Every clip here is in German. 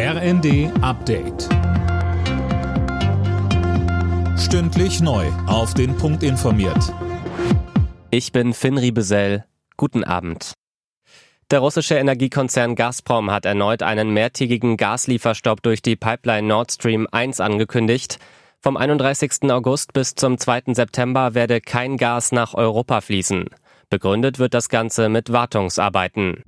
RND Update. Stündlich neu. Auf den Punkt informiert. Ich bin Finn Riebesell. Guten Abend. Der russische Energiekonzern Gazprom hat erneut einen mehrtägigen Gaslieferstopp durch die Pipeline Nord Stream 1 angekündigt. Vom 31. August bis zum 2. September werde kein Gas nach Europa fließen. Begründet wird das Ganze mit Wartungsarbeiten.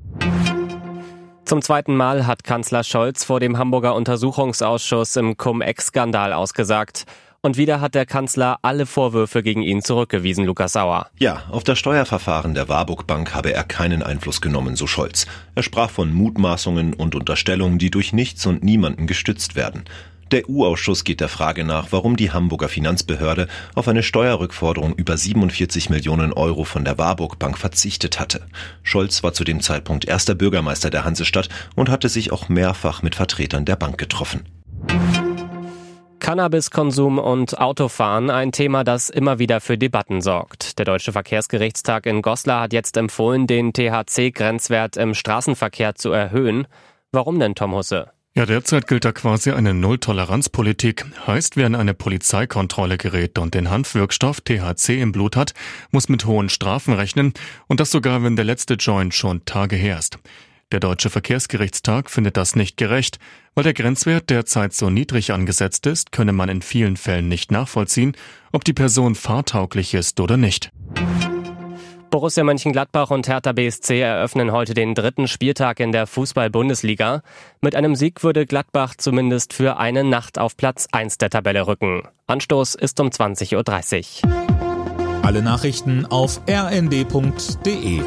Zum zweiten Mal hat Kanzler Scholz vor dem Hamburger Untersuchungsausschuss im Cum-Ex-Skandal ausgesagt. Und wieder hat der Kanzler alle Vorwürfe gegen ihn zurückgewiesen, Lukas Sauer. Ja, auf das Steuerverfahren der Warburg Bank habe er keinen Einfluss genommen, so Scholz. Er sprach von Mutmaßungen und Unterstellungen, die durch nichts und niemanden gestützt werden. Der EU-Ausschuss geht der Frage nach, warum die Hamburger Finanzbehörde auf eine Steuerrückforderung über 47 Millionen Euro von der Warburg Bank verzichtet hatte. Scholz war zu dem Zeitpunkt erster Bürgermeister der Hansestadt und hatte sich auch mehrfach mit Vertretern der Bank getroffen. Cannabiskonsum und Autofahren ein Thema, das immer wieder für Debatten sorgt. Der Deutsche Verkehrsgerichtstag in Goslar hat jetzt empfohlen, den THC-Grenzwert im Straßenverkehr zu erhöhen. Warum denn, Tom Husse? Ja, derzeit gilt da quasi eine Nulltoleranzpolitik. Heißt, wer in eine Polizeikontrolle gerät und den Hanfwirkstoff THC im Blut hat, muss mit hohen Strafen rechnen und das sogar, wenn der letzte Joint schon Tage her ist. Der Deutsche Verkehrsgerichtstag findet das nicht gerecht, weil der Grenzwert derzeit so niedrig angesetzt ist, könne man in vielen Fällen nicht nachvollziehen, ob die Person fahrtauglich ist oder nicht. Borussia Mönchengladbach und Hertha BSC eröffnen heute den dritten Spieltag in der Fußball-Bundesliga. Mit einem Sieg würde Gladbach zumindest für eine Nacht auf Platz 1 der Tabelle rücken. Anstoß ist um 20.30 Uhr. Alle Nachrichten auf rnd.de